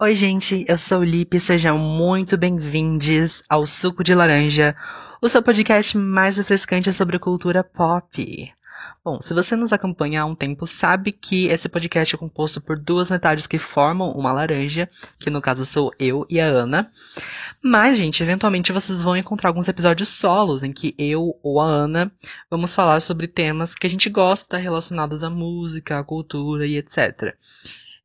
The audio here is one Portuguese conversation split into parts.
Oi, gente, eu sou o Lipe, sejam muito bem-vindos ao Suco de Laranja, o seu podcast mais refrescante sobre cultura pop. Bom, se você nos acompanha há um tempo, sabe que esse podcast é composto por duas metades que formam uma laranja, que no caso sou eu e a Ana. Mas, gente, eventualmente vocês vão encontrar alguns episódios solos em que eu ou a Ana vamos falar sobre temas que a gente gosta relacionados à música, à cultura e etc.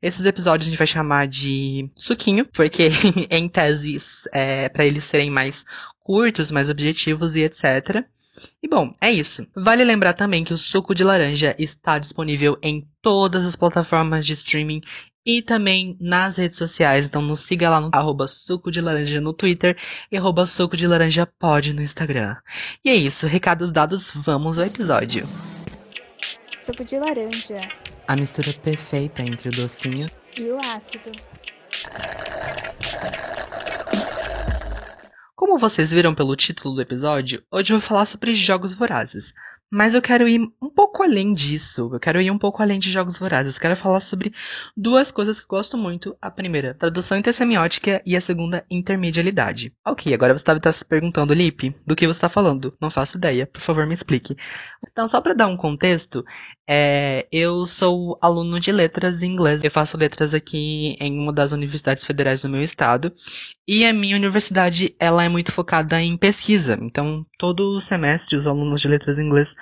Esses episódios a gente vai chamar de suquinho, porque em tese é para eles serem mais curtos, mais objetivos e etc. E bom, é isso. Vale lembrar também que o suco de laranja está disponível em todas as plataformas de streaming e também nas redes sociais. Então nos siga lá no arroba suco de laranja no Twitter e arroba suco de laranja pode no Instagram. E é isso, recados dados, vamos ao episódio. Suco de laranja. A mistura perfeita entre o docinho e o ácido. Como vocês viram pelo título do episódio, hoje eu vou falar sobre jogos vorazes. Mas eu quero ir um pouco além disso. Eu quero ir um pouco além de jogos vorazes. Quero falar sobre duas coisas que eu gosto muito. A primeira, tradução intersemiótica e a segunda, intermedialidade. Ok, agora você deve estar se perguntando, Lipe, do que você está falando? Não faço ideia. Por favor, me explique. Então, só para dar um contexto, é, eu sou aluno de letras em inglês. Eu faço letras aqui em uma das universidades federais do meu estado. E a minha universidade, ela é muito focada em pesquisa. Então, todo semestre, os alunos de letras em inglês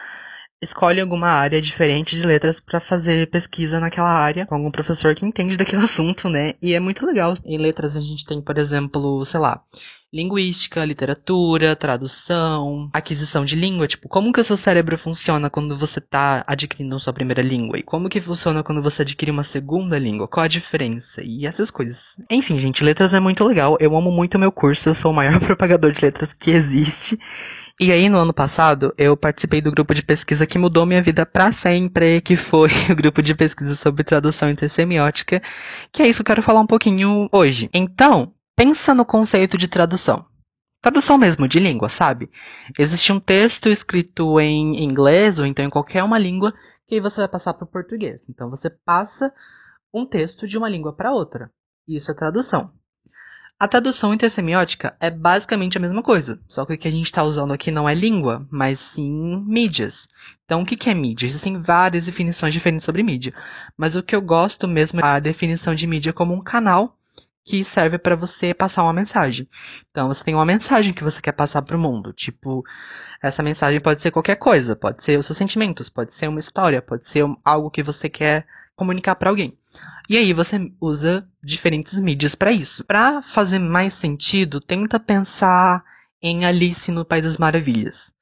escolhe alguma área diferente de letras para fazer pesquisa naquela área com algum professor que entende daquele assunto, né? E é muito legal. Em letras a gente tem, por exemplo, sei lá, linguística, literatura, tradução, aquisição de língua, tipo, como que o seu cérebro funciona quando você está adquirindo sua primeira língua e como que funciona quando você adquire uma segunda língua, qual a diferença e essas coisas. Enfim, gente, letras é muito legal. Eu amo muito o meu curso, eu sou o maior propagador de letras que existe. E aí, no ano passado, eu participei do grupo de pesquisa que mudou minha vida para sempre, que foi o grupo de pesquisa sobre tradução intersemiótica, que é isso que eu quero falar um pouquinho hoje. Então, pensa no conceito de tradução. Tradução mesmo, de língua, sabe? Existe um texto escrito em inglês ou então em qualquer uma língua que você vai passar para o português. Então você passa um texto de uma língua para outra. Isso é tradução. A tradução intersemiótica é basicamente a mesma coisa, só que o que a gente está usando aqui não é língua, mas sim mídias. Então, o que é mídia? Existem várias definições diferentes sobre mídia, mas o que eu gosto mesmo é a definição de mídia como um canal que serve para você passar uma mensagem. Então, você tem uma mensagem que você quer passar para o mundo, tipo, essa mensagem pode ser qualquer coisa, pode ser os seus sentimentos, pode ser uma história, pode ser algo que você quer comunicar para alguém. E aí você usa diferentes mídias para isso. Para fazer mais sentido, tenta pensar em Alice no País das Maravilhas.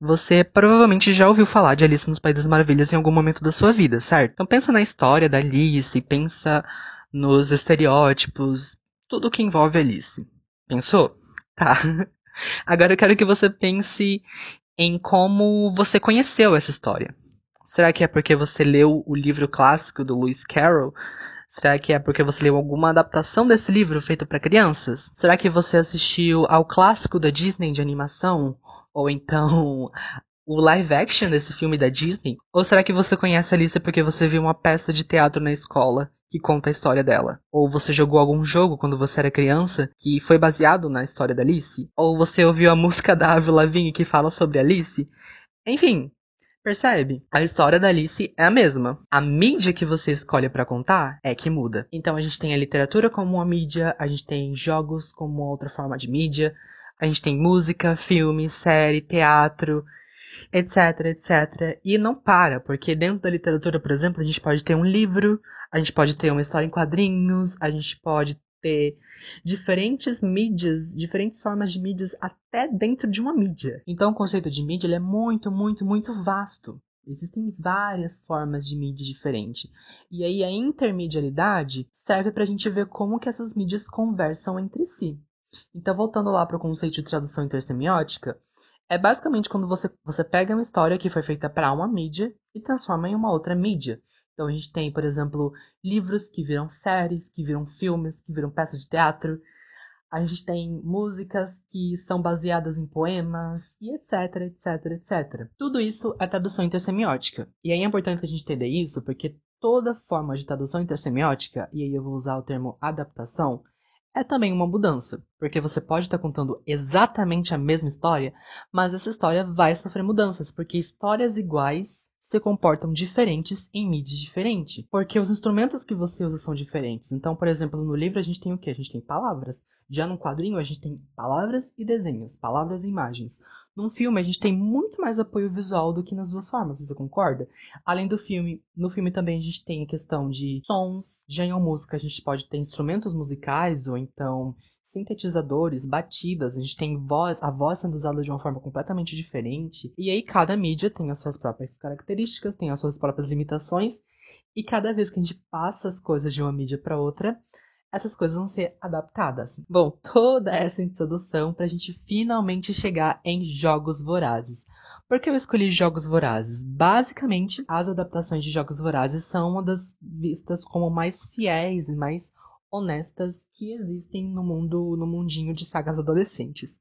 Você provavelmente já ouviu falar de Alice no País das Maravilhas em algum momento da sua vida, certo? Então pensa na história da Alice, pensa nos estereótipos, tudo que envolve Alice. Pensou? Tá. Agora eu quero que você pense em como você conheceu essa história. Será que é porque você leu o livro clássico do Lewis Carroll? Será que é porque você leu alguma adaptação desse livro feito para crianças? Será que você assistiu ao clássico da Disney de animação? Ou então o live action desse filme da Disney? Ou será que você conhece a Alice porque você viu uma peça de teatro na escola que conta a história dela? Ou você jogou algum jogo quando você era criança que foi baseado na história da Alice? Ou você ouviu a música da Avril Lavigne que fala sobre Alice? Enfim, Percebe? A história da Alice é a mesma. A mídia que você escolhe para contar é que muda. Então a gente tem a literatura como uma mídia, a gente tem jogos como outra forma de mídia, a gente tem música, filme, série, teatro, etc, etc. E não para, porque dentro da literatura, por exemplo, a gente pode ter um livro, a gente pode ter uma história em quadrinhos, a gente pode ter diferentes mídias, diferentes formas de mídias até dentro de uma mídia. Então o conceito de mídia ele é muito, muito, muito vasto. Existem várias formas de mídia diferente. E aí a intermedialidade serve para a gente ver como que essas mídias conversam entre si. Então, voltando lá para o conceito de tradução intersemiótica, é basicamente quando você, você pega uma história que foi feita para uma mídia e transforma em uma outra mídia. Então a gente tem, por exemplo, livros que viram séries, que viram filmes, que viram peças de teatro. A gente tem músicas que são baseadas em poemas e etc, etc, etc. Tudo isso é tradução intersemiótica. E aí é importante a gente entender isso porque toda forma de tradução intersemiótica, e aí eu vou usar o termo adaptação, é também uma mudança, porque você pode estar contando exatamente a mesma história, mas essa história vai sofrer mudanças, porque histórias iguais se comportam diferentes em mídias diferentes, porque os instrumentos que você usa são diferentes. Então, por exemplo, no livro a gente tem o que? A gente tem palavras. Já no quadrinho a gente tem palavras e desenhos, palavras e imagens. Num filme, a gente tem muito mais apoio visual do que nas duas formas, você concorda? Além do filme, no filme também a gente tem a questão de sons, já em música a gente pode ter instrumentos musicais ou então sintetizadores, batidas, a gente tem voz, a voz sendo usada de uma forma completamente diferente. E aí cada mídia tem as suas próprias características, tem as suas próprias limitações, e cada vez que a gente passa as coisas de uma mídia para outra, essas coisas vão ser adaptadas. Bom, toda essa introdução para a gente finalmente chegar em Jogos Vorazes. Por que eu escolhi Jogos Vorazes? Basicamente, as adaptações de Jogos Vorazes são uma das vistas como mais fiéis e mais honestas que existem no mundo, no mundinho de sagas adolescentes.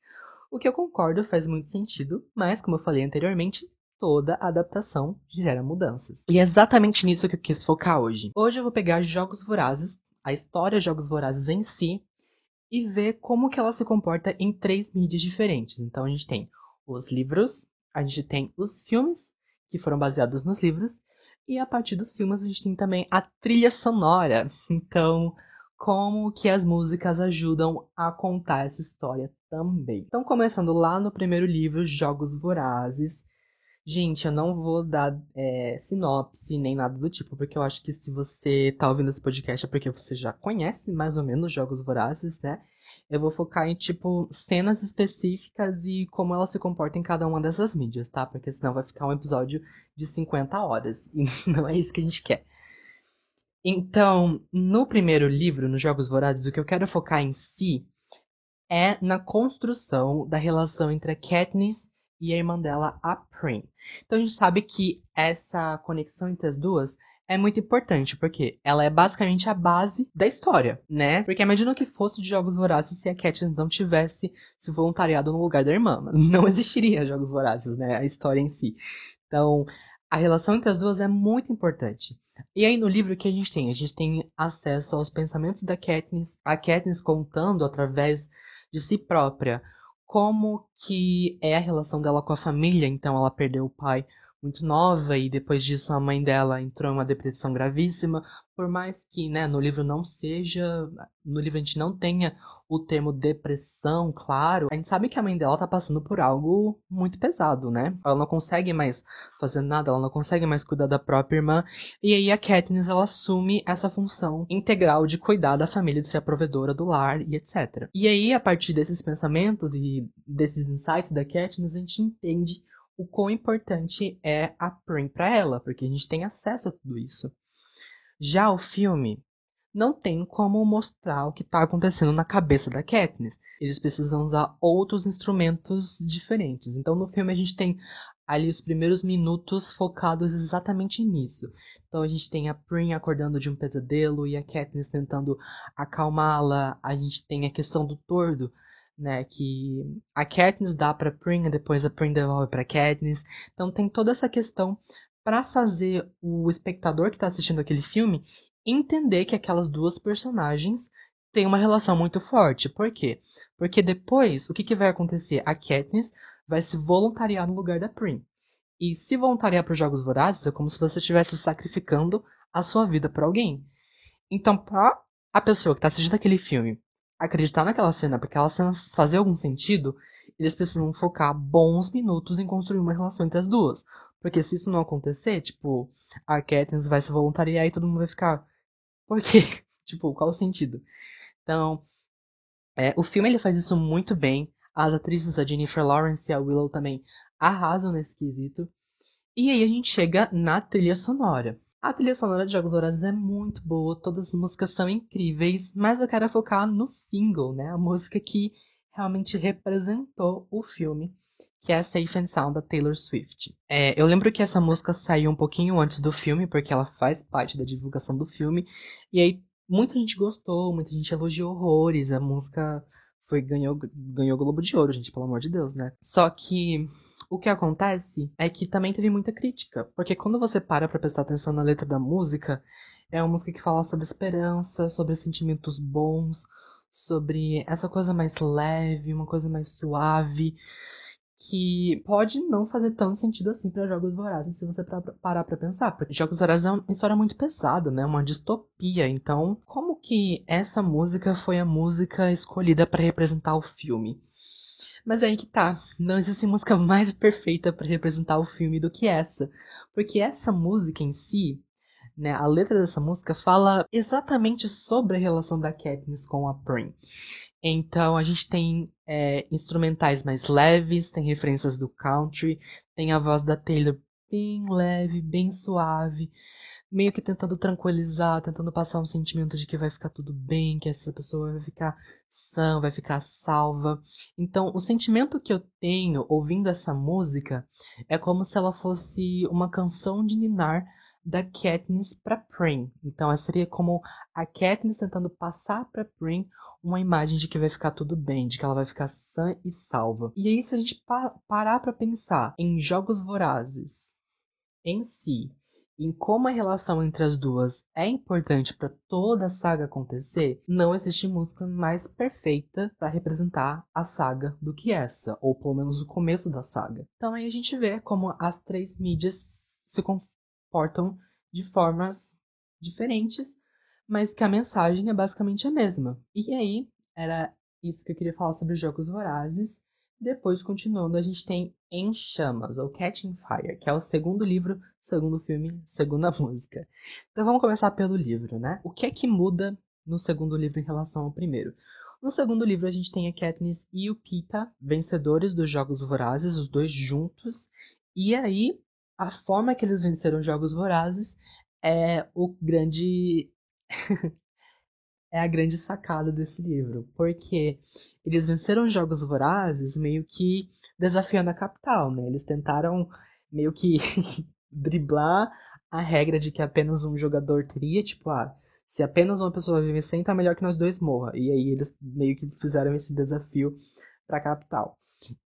O que eu concordo faz muito sentido, mas como eu falei anteriormente, toda adaptação gera mudanças. E é exatamente nisso que eu quis focar hoje. Hoje eu vou pegar Jogos Vorazes a história de Jogos Vorazes em si e ver como que ela se comporta em três mídias diferentes. Então a gente tem os livros, a gente tem os filmes que foram baseados nos livros e a partir dos filmes a gente tem também a trilha sonora. Então, como que as músicas ajudam a contar essa história também. Então, começando lá no primeiro livro, Jogos Vorazes, Gente, eu não vou dar é, sinopse nem nada do tipo, porque eu acho que se você tá ouvindo esse podcast é porque você já conhece mais ou menos Jogos Vorazes, né? Eu vou focar em, tipo, cenas específicas e como ela se comporta em cada uma dessas mídias, tá? Porque senão vai ficar um episódio de 50 horas. E não é isso que a gente quer. Então, no primeiro livro, nos Jogos Vorazes, o que eu quero focar em si é na construção da relação entre a Katniss e a irmã dela, a Prim. Então a gente sabe que essa conexão entre as duas é muito importante, porque ela é basicamente a base da história, né? Porque imagina que fosse de Jogos Vorazes se a Katniss não tivesse se voluntariado no lugar da irmã. Não existiria Jogos Vorazes, né? A história em si. Então, a relação entre as duas é muito importante. E aí no livro que a gente tem? A gente tem acesso aos pensamentos da Katniss, a Katniss contando através de si própria como que é a relação dela com a família. Então, ela perdeu o pai muito nova e depois disso a mãe dela entrou em uma depressão gravíssima. Por mais que, né, no livro não seja, no livro a gente não tenha o termo depressão, claro, a gente sabe que a mãe dela tá passando por algo muito pesado, né? Ela não consegue mais fazer nada, ela não consegue mais cuidar da própria irmã. E aí a Katniss, ela assume essa função integral de cuidar da família, de ser a provedora do lar e etc. E aí, a partir desses pensamentos e desses insights da Katniss, a gente entende o quão importante é a Prim para ela, porque a gente tem acesso a tudo isso. Já o filme não tem como mostrar o que está acontecendo na cabeça da Katniss. Eles precisam usar outros instrumentos diferentes. Então no filme a gente tem ali os primeiros minutos focados exatamente nisso. Então a gente tem a Prim acordando de um pesadelo e a Katniss tentando acalmá-la. A gente tem a questão do tordo, né, que a Katniss dá para Prim e depois a Prim devolve para Katniss. Então tem toda essa questão para fazer o espectador que está assistindo aquele filme entender que aquelas duas personagens têm uma relação muito forte. Por quê? Porque depois, o que, que vai acontecer? A Katniss vai se voluntariar no lugar da Prim. E se voluntariar para os Jogos Vorazes é como se você estivesse sacrificando a sua vida para alguém. Então, para a pessoa que está assistindo aquele filme acreditar naquela cena, para aquela cena fazer algum sentido, eles precisam focar bons minutos em construir uma relação entre as duas. Porque se isso não acontecer, tipo, a Katniss vai se voluntariar e todo mundo vai ficar. Por quê? tipo, qual o sentido? Então, é, o filme ele faz isso muito bem. As atrizes, a Jennifer Lawrence e a Willow também arrasam nesse quesito. E aí a gente chega na trilha sonora. A trilha sonora de Jogos Vorazes é muito boa, todas as músicas são incríveis, mas eu quero focar no single, né? A música que realmente representou o filme que é Safe and Sound da Taylor Swift. É, eu lembro que essa música saiu um pouquinho antes do filme, porque ela faz parte da divulgação do filme, e aí muita gente gostou, muita gente elogiou horrores, a música foi ganhou ganhou Globo de Ouro, gente, pelo amor de Deus, né? Só que O que acontece é que também teve muita crítica, porque quando você para pra prestar atenção na letra da música, é uma música que fala sobre esperança, sobre sentimentos bons, sobre essa coisa mais leve, uma coisa mais suave, que pode não fazer tanto sentido assim para Jogos Vorazes se você parar para pensar, porque Jogos Vorazes é uma história muito pesada, né? Uma distopia. Então, como que essa música foi a música escolhida para representar o filme? Mas é aí que tá, não existe música mais perfeita para representar o filme do que essa, porque essa música em si, né, a letra dessa música fala exatamente sobre a relação da Katniss com a Prim. Então a gente tem é, instrumentais mais leves, tem referências do country, tem a voz da Taylor bem leve, bem suave, meio que tentando tranquilizar, tentando passar um sentimento de que vai ficar tudo bem, que essa pessoa vai ficar sã, vai ficar salva. Então, o sentimento que eu tenho ouvindo essa música é como se ela fosse uma canção de ninar da Katniss para Prim. Então, essa seria como a Katniss tentando passar para Prim uma imagem de que vai ficar tudo bem, de que ela vai ficar sã e salva. E aí, se a gente pa parar para pensar em jogos vorazes em si, em como a relação entre as duas é importante para toda a saga acontecer, não existe música mais perfeita para representar a saga do que essa, ou pelo menos o começo da saga. Então aí a gente vê como as três mídias se comportam de formas diferentes mas que a mensagem é basicamente a mesma. E aí, era isso que eu queria falar sobre Jogos Vorazes. Depois, continuando, a gente tem Em Chamas, ou Catching Fire, que é o segundo livro, segundo filme, segunda música. Então vamos começar pelo livro, né? O que é que muda no segundo livro em relação ao primeiro? No segundo livro, a gente tem a Katniss e o Pita, vencedores dos Jogos Vorazes, os dois juntos. E aí, a forma que eles venceram os Jogos Vorazes é o grande é a grande sacada desse livro, porque eles venceram jogos vorazes meio que desafiando a capital, né? Eles tentaram meio que driblar a regra de que apenas um jogador teria, tipo, ah, se apenas uma pessoa vive 100, tá melhor que nós dois morra. E aí eles meio que fizeram esse desafio para a capital.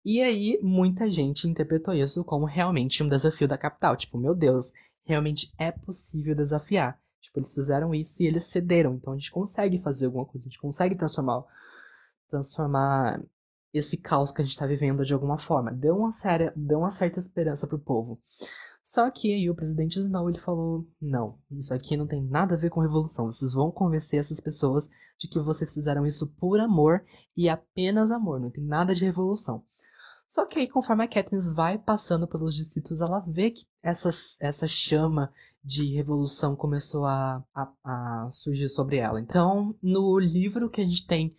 E aí muita gente interpretou isso como realmente um desafio da capital, tipo, meu Deus, realmente é possível desafiar. Tipo, eles fizeram isso e eles cederam. Então a gente consegue fazer alguma coisa, a gente consegue transformar, transformar esse caos que a gente está vivendo de alguma forma. Deu uma, séria, deu uma certa esperança pro povo. Só que aí o presidente Snow ele falou: não, isso aqui não tem nada a ver com revolução. Vocês vão convencer essas pessoas de que vocês fizeram isso por amor e apenas amor, não tem nada de revolução. Só que aí, conforme a Katniss vai passando pelos distritos, ela vê que essa, essa chama de revolução começou a, a, a surgir sobre ela. Então, no livro que a gente tem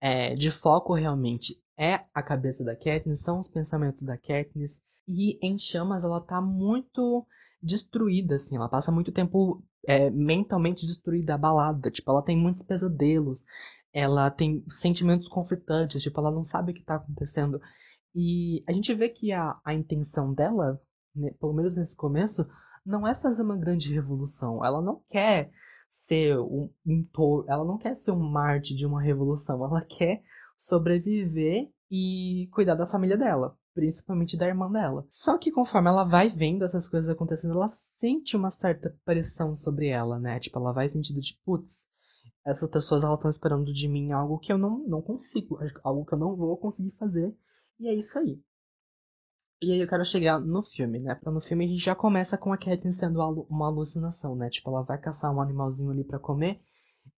é, de foco realmente é a cabeça da Katniss, são os pensamentos da Katniss. E em Chamas ela tá muito destruída, assim. Ela passa muito tempo é, mentalmente destruída, abalada. Tipo, ela tem muitos pesadelos. Ela tem sentimentos conflitantes. Tipo, ela não sabe o que tá acontecendo. E a gente vê que a, a intenção dela, né, pelo menos nesse começo, não é fazer uma grande revolução. Ela não quer ser um, um ela não quer ser um Marte de uma revolução. Ela quer sobreviver e cuidar da família dela, principalmente da irmã dela. Só que conforme ela vai vendo essas coisas acontecendo, ela sente uma certa pressão sobre ela, né? Tipo, ela vai sentindo de putz, essas pessoas estão esperando de mim algo que eu não, não consigo, algo que eu não vou conseguir fazer. E é isso aí. E aí eu quero chegar no filme, né? Porque no filme a gente já começa com a Katniss tendo uma alucinação, né? Tipo, ela vai caçar um animalzinho ali para comer.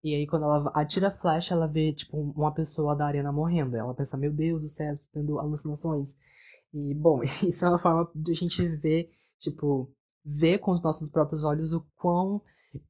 E aí quando ela atira a flecha, ela vê, tipo, uma pessoa da arena morrendo. Ela pensa, meu Deus do céu, tendo alucinações. E, bom, isso é uma forma de a gente ver, tipo, ver com os nossos próprios olhos o quão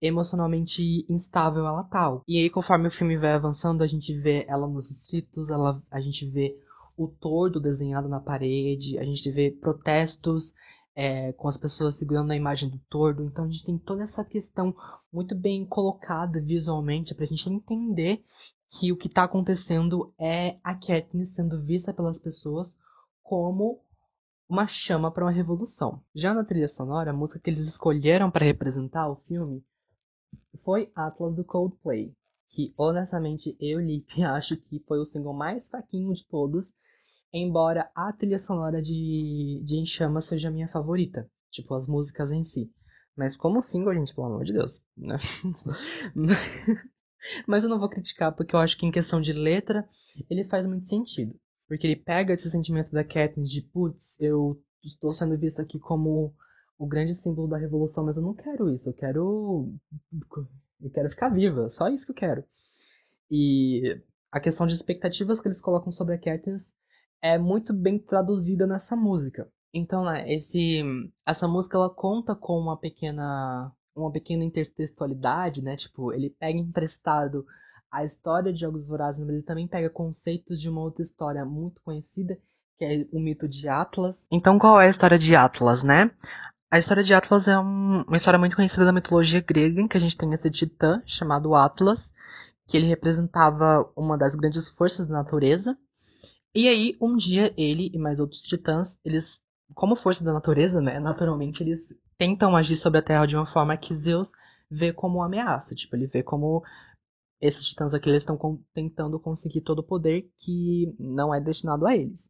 emocionalmente instável ela tá. E aí, conforme o filme vai avançando, a gente vê ela nos distritos, ela, a gente vê o tordo desenhado na parede, a gente vê protestos é, com as pessoas segurando a imagem do tordo. Então a gente tem toda essa questão muito bem colocada visualmente para a gente entender que o que está acontecendo é a Katniss sendo vista pelas pessoas como uma chama para uma revolução. Já na trilha sonora, a música que eles escolheram para representar o filme foi Atlas do Coldplay, que honestamente eu, Lipe, acho que foi o single mais fraquinho de todos Embora a trilha sonora de, de Em Chamas seja a minha favorita. Tipo, as músicas em si. Mas como single, gente, pelo amor de Deus. Né? Mas eu não vou criticar, porque eu acho que em questão de letra, ele faz muito sentido. Porque ele pega esse sentimento da Katniss de, putz, eu estou sendo vista aqui como o grande símbolo da revolução, mas eu não quero isso. Eu quero. Eu quero ficar viva. Só isso que eu quero. E a questão de expectativas que eles colocam sobre a Katniss é muito bem traduzida nessa música. Então, né, esse, essa música ela conta com uma pequena uma pequena intertextualidade, né? Tipo, ele pega emprestado a história de Jogos Vorazes, mas ele também pega conceitos de uma outra história muito conhecida, que é o mito de Atlas. Então, qual é a história de Atlas, né? A história de Atlas é um, uma história muito conhecida da mitologia grega, em que a gente tem esse titã chamado Atlas, que ele representava uma das grandes forças da natureza. E aí, um dia, ele e mais outros titãs, eles, como força da natureza, né, naturalmente eles tentam agir sobre a Terra de uma forma que Zeus vê como ameaça. Tipo, ele vê como esses titãs aqui estão tentando conseguir todo o poder que não é destinado a eles.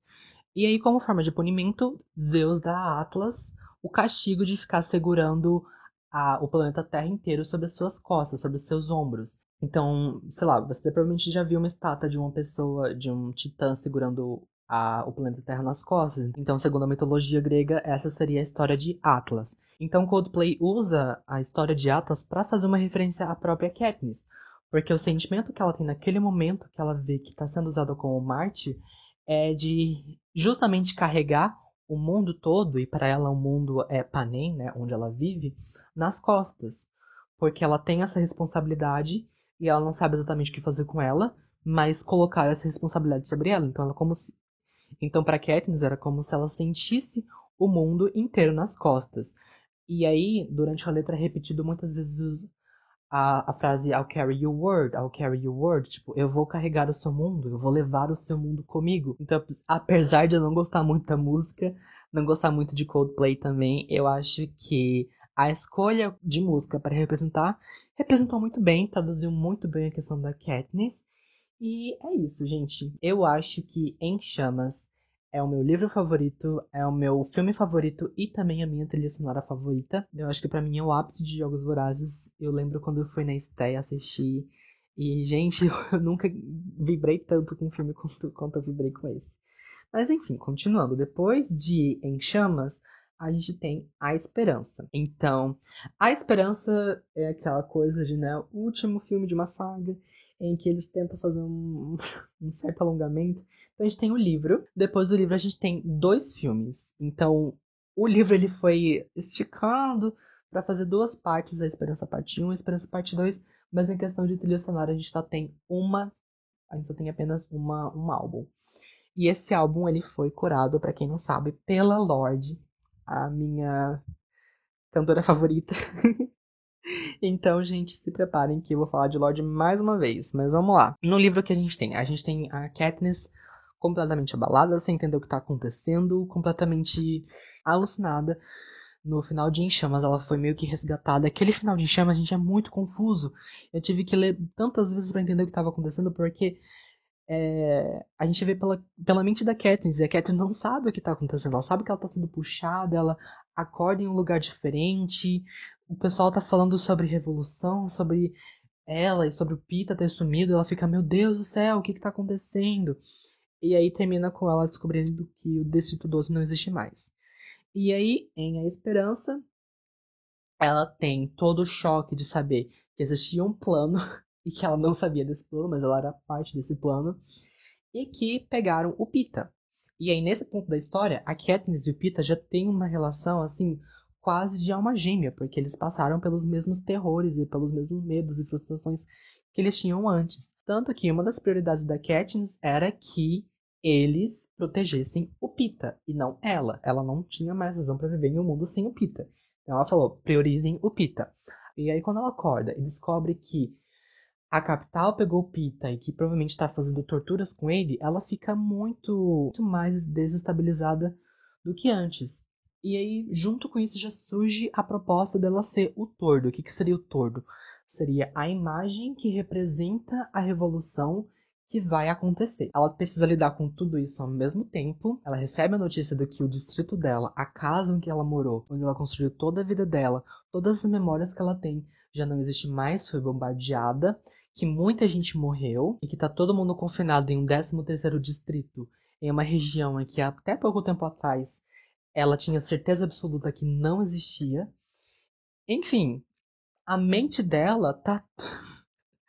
E aí, como forma de punimento, Zeus dá a Atlas o castigo de ficar segurando a, o planeta Terra inteiro sobre as suas costas, sobre os seus ombros. Então, sei lá, você provavelmente já viu uma estátua de uma pessoa, de um titã segurando a, o planeta Terra nas costas. Então, segundo a mitologia grega, essa seria a história de Atlas. Então, Coldplay usa a história de Atlas para fazer uma referência à própria Katniss, porque o sentimento que ela tem naquele momento que ela vê que está sendo usada como Marte é de justamente carregar o mundo todo, e para ela o mundo é Panem, né, onde ela vive, nas costas. Porque ela tem essa responsabilidade e ela não sabe exatamente o que fazer com ela, mas colocar essa responsabilidade sobre ela. Então ela como se... então para Katniss era como se ela sentisse o mundo inteiro nas costas. E aí, durante a letra é repetido muitas vezes a, a frase I'll carry your word, I'll carry your word, tipo, eu vou carregar o seu mundo, eu vou levar o seu mundo comigo. Então, apesar de eu não gostar muito da música, não gostar muito de Coldplay também, eu acho que a escolha de música para representar representou muito bem, traduziu muito bem a questão da Katniss. E é isso, gente. Eu acho que Em Chamas é o meu livro favorito, é o meu filme favorito e também a minha trilha sonora favorita. Eu acho que para mim é o ápice de Jogos Vorazes. Eu lembro quando eu fui na estreia assistir e, gente, eu nunca vibrei tanto com um filme quanto, quanto eu vibrei com esse. Mas enfim, continuando. Depois de Em Chamas, a gente tem a esperança. Então, a esperança é aquela coisa de, né, o último filme de uma saga em que eles tentam fazer um, um certo alongamento. Então a gente tem o livro, depois do livro a gente tem dois filmes. Então, o livro ele foi esticando para fazer duas partes, a Esperança Parte 1 e a Esperança Parte 2, mas em questão de trilha sonora a gente só tem uma, a gente só tem apenas uma, um álbum. E esse álbum ele foi curado, para quem não sabe, pela Lorde, a minha cantora favorita. então, gente, se preparem que eu vou falar de Lorde mais uma vez. Mas vamos lá. No livro que a gente tem, a gente tem a Katniss completamente abalada, sem entender o que está acontecendo, completamente alucinada. No final de Enchamas, ela foi meio que resgatada. Aquele final de Enchamas, a gente é muito confuso. Eu tive que ler tantas vezes para entender o que estava acontecendo, porque é, a gente vê pela, pela mente da Katniss, e a Katniss não sabe o que está acontecendo, ela sabe que ela está sendo puxada, ela acorda em um lugar diferente, o pessoal tá falando sobre revolução, sobre ela e sobre o Pita ter sumido, ela fica, meu Deus do céu, o que que tá acontecendo? E aí termina com ela descobrindo que o Distrito 12 não existe mais. E aí, em A Esperança, ela tem todo o choque de saber que existia um plano e que ela não sabia desse plano, mas ela era parte desse plano, e que pegaram o Pita. E aí, nesse ponto da história, a Katniss e o Pita já têm uma relação, assim, quase de alma gêmea, porque eles passaram pelos mesmos terrores e pelos mesmos medos e frustrações que eles tinham antes. Tanto que uma das prioridades da Katniss era que eles protegessem o Pita, e não ela. Ela não tinha mais razão para viver em um mundo sem o Pita. Então ela falou, priorizem o Pita. E aí quando ela acorda e descobre que a capital pegou Pita e que provavelmente está fazendo torturas com ele, ela fica muito, muito mais desestabilizada do que antes. E aí, junto com isso, já surge a proposta dela ser o tordo. O que, que seria o tordo? Seria a imagem que representa a revolução que vai acontecer. Ela precisa lidar com tudo isso ao mesmo tempo. Ela recebe a notícia de que o distrito dela, a casa em que ela morou, onde ela construiu toda a vida dela, todas as memórias que ela tem, já não existe mais, foi bombardeada, que muita gente morreu e que tá todo mundo confinado em um 13º distrito, em uma região em que até pouco tempo atrás ela tinha certeza absoluta que não existia. Enfim, a mente dela tá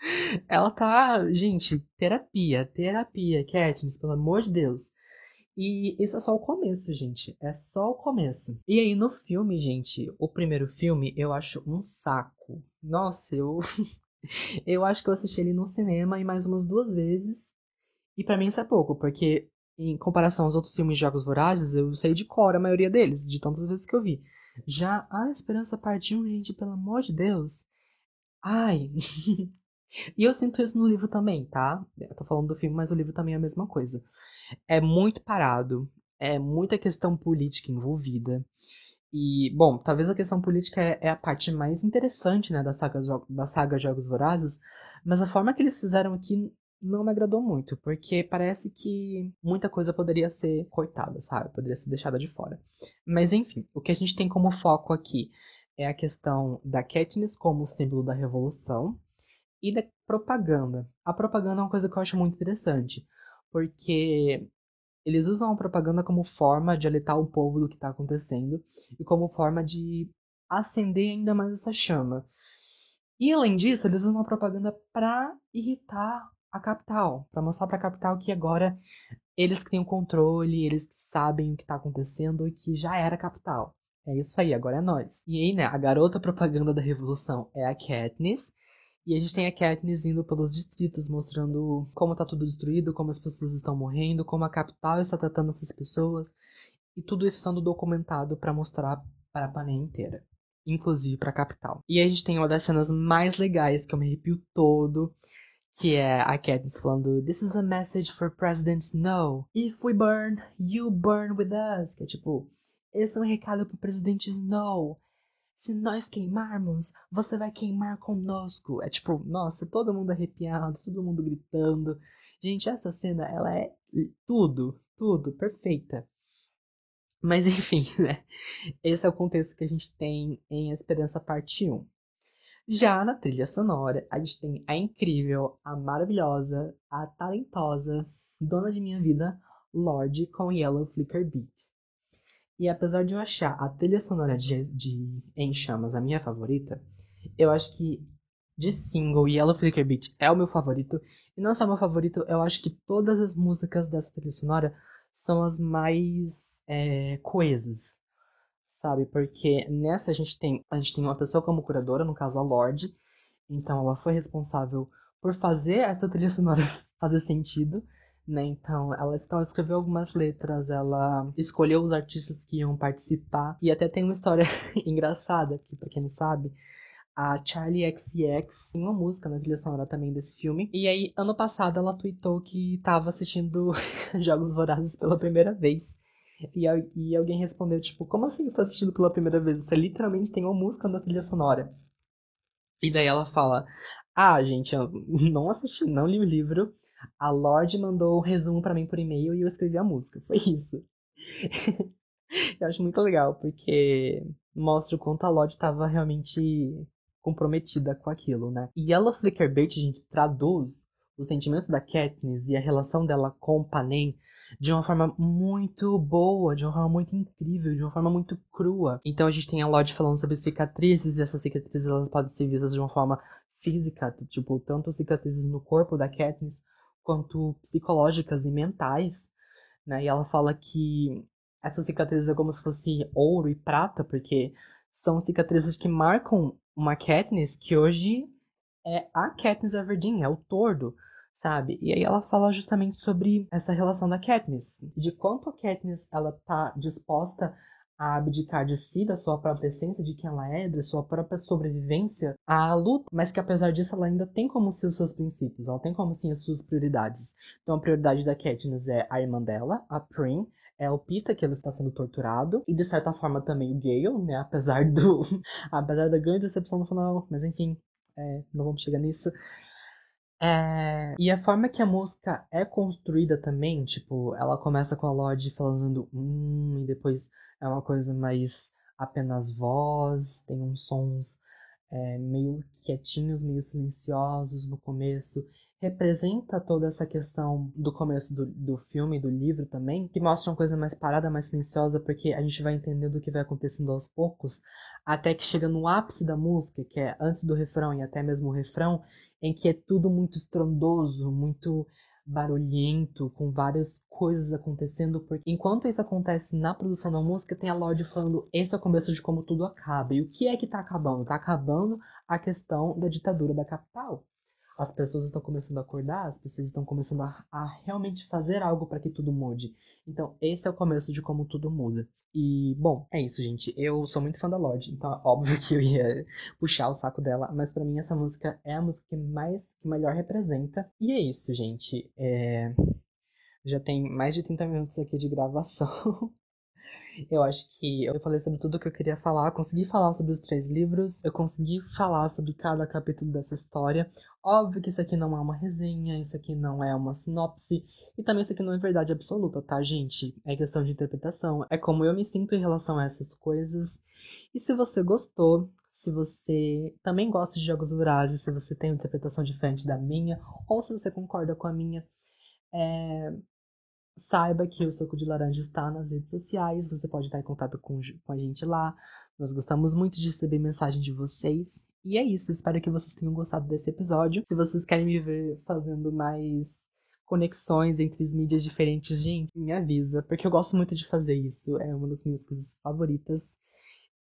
ela tá, gente, terapia, terapia, Katniss, pelo amor de Deus. E isso é só o começo, gente. É só o começo. E aí no filme, gente, o primeiro filme eu acho um saco. Nossa, eu eu acho que eu assisti ele no cinema e mais umas duas vezes. E para mim isso é pouco, porque em comparação aos outros filmes de Jogos Vorazes, eu sei de cor a maioria deles, de tantas vezes que eu vi. Já a Esperança Parte 1, gente, pelo amor de Deus. Ai. E eu sinto isso no livro também, tá? Eu tô falando do filme, mas o livro também é a mesma coisa. É muito parado, é muita questão política envolvida. E, bom, talvez a questão política é, é a parte mais interessante, né, da saga, da saga Jogos Vorazes, mas a forma que eles fizeram aqui não me agradou muito, porque parece que muita coisa poderia ser cortada, sabe? Poderia ser deixada de fora. Mas enfim, o que a gente tem como foco aqui é a questão da Katniss como símbolo da revolução, e da propaganda. A propaganda é uma coisa que eu acho muito interessante, porque eles usam a propaganda como forma de alertar o povo do que está acontecendo e como forma de acender ainda mais essa chama. E além disso, eles usam a propaganda para irritar a capital, para mostrar para a capital que agora eles que têm o controle, eles que sabem o que está acontecendo e que já era a capital. É isso aí, agora é nós. E aí, né, a garota propaganda da revolução é a Katniss, e a gente tem a Katniss indo pelos distritos, mostrando como tá tudo destruído, como as pessoas estão morrendo, como a capital está tratando essas pessoas. E tudo isso sendo documentado para mostrar para a Panem inteira. Inclusive para a capital. E a gente tem uma das cenas mais legais, que eu me arrepio todo, que é a Katniss falando This is a message for President Snow. If we burn, you burn with us. Que é tipo, esse é um recado pro presidente Snow. Se nós queimarmos, você vai queimar conosco. É tipo, nossa, todo mundo arrepiado, todo mundo gritando. Gente, essa cena, ela é tudo, tudo, perfeita. Mas enfim, né? Esse é o contexto que a gente tem em Esperança Parte 1. Já na trilha sonora, a gente tem a incrível, a maravilhosa, a talentosa, dona de minha vida, Lorde com Yellow Flicker Beat. E apesar de eu achar a trilha sonora de, de Em Chamas a minha favorita, eu acho que de single Yellow Flicker Beat é o meu favorito. E não só meu favorito, eu acho que todas as músicas dessa trilha sonora são as mais é, coesas, sabe? Porque nessa a gente tem a gente tem uma pessoa como curadora, no caso a Lorde. Então ela foi responsável por fazer essa trilha sonora fazer sentido né? Então, ela, então, escreveu algumas letras, ela escolheu os artistas que iam participar, e até tem uma história engraçada aqui, pra quem não sabe. A Charlie XX tem uma música na trilha sonora também desse filme. E aí, ano passado, ela tweetou que tava assistindo Jogos Vorazes pela primeira vez. E, e alguém respondeu, tipo, como assim você tá assistindo pela primeira vez? Você literalmente tem uma música na trilha sonora. E daí ela fala, ah, gente, eu não assisti, não li o livro, a Lorde mandou um resumo para mim por e-mail e eu escrevi a música. Foi isso. eu acho muito legal, porque mostra o quanto a Lorde estava realmente comprometida com aquilo, né? E ela Flickerbait, a gente traduz o sentimento da Katniss e a relação dela com o Panem de uma forma muito boa, de uma forma muito incrível, de uma forma muito crua. Então a gente tem a Lorde falando sobre cicatrizes, e essas cicatrizes elas podem ser vistas de uma forma física, tipo, tanto cicatrizes no corpo da Katniss, quanto psicológicas e mentais, né? E ela fala que essas cicatrizes é como se fosse ouro e prata, porque são cicatrizes que marcam uma Katniss que hoje é a Katniss Everdeen, é o tordo, sabe? E aí ela fala justamente sobre essa relação da Katniss, de quanto a Katniss ela tá disposta a abdicar de si, da sua própria essência, de quem ela é, da sua própria sobrevivência, à luta, mas que apesar disso ela ainda tem como ser os seus princípios, ela tem como sim as suas prioridades. Então a prioridade da Katniss é a irmã dela, a Prim, é o Pita, que ele está sendo torturado, e de certa forma também o Gale, né, apesar do... apesar da grande decepção no final, mas enfim, é, não vamos chegar nisso. É... E a forma que a música é construída também, tipo, ela começa com a Lorde falando hum, e depois é uma coisa mais apenas voz, tem uns sons é, meio quietinhos, meio silenciosos no começo. Representa toda essa questão do começo do, do filme, do livro também, que mostra uma coisa mais parada, mais silenciosa, porque a gente vai entendendo o que vai acontecendo aos poucos, até que chega no ápice da música, que é antes do refrão e até mesmo o refrão, em que é tudo muito estrondoso, muito barulhento, com várias coisas acontecendo, porque enquanto isso acontece na produção da música, tem a Lorde falando esse é o começo de como tudo acaba. E o que é que tá acabando? Tá acabando a questão da ditadura da capital as pessoas estão começando a acordar, as pessoas estão começando a, a realmente fazer algo para que tudo mude. Então, esse é o começo de como tudo muda. E, bom, é isso, gente. Eu sou muito fã da Lorde, então é óbvio que eu ia puxar o saco dela, mas para mim essa música é a música que mais, que melhor representa. E é isso, gente. É... Já tem mais de 30 minutos aqui de gravação. Eu acho que eu falei sobre tudo que eu queria falar, consegui falar sobre os três livros, eu consegui falar sobre cada capítulo dessa história. Óbvio que isso aqui não é uma resenha, isso aqui não é uma sinopse, e também isso aqui não é verdade absoluta, tá, gente? É questão de interpretação, é como eu me sinto em relação a essas coisas. E se você gostou, se você também gosta de jogos vorazes, se você tem uma interpretação diferente da minha, ou se você concorda com a minha, é, Saiba que o Soco de Laranja está nas redes sociais, você pode estar em contato com, com a gente lá. Nós gostamos muito de receber mensagem de vocês. E é isso, espero que vocês tenham gostado desse episódio. Se vocês querem me ver fazendo mais conexões entre as mídias diferentes, gente, me avisa, porque eu gosto muito de fazer isso, é uma das minhas coisas favoritas.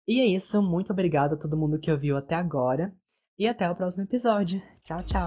E é isso, muito obrigada a todo mundo que ouviu até agora. E até o próximo episódio. Tchau, tchau.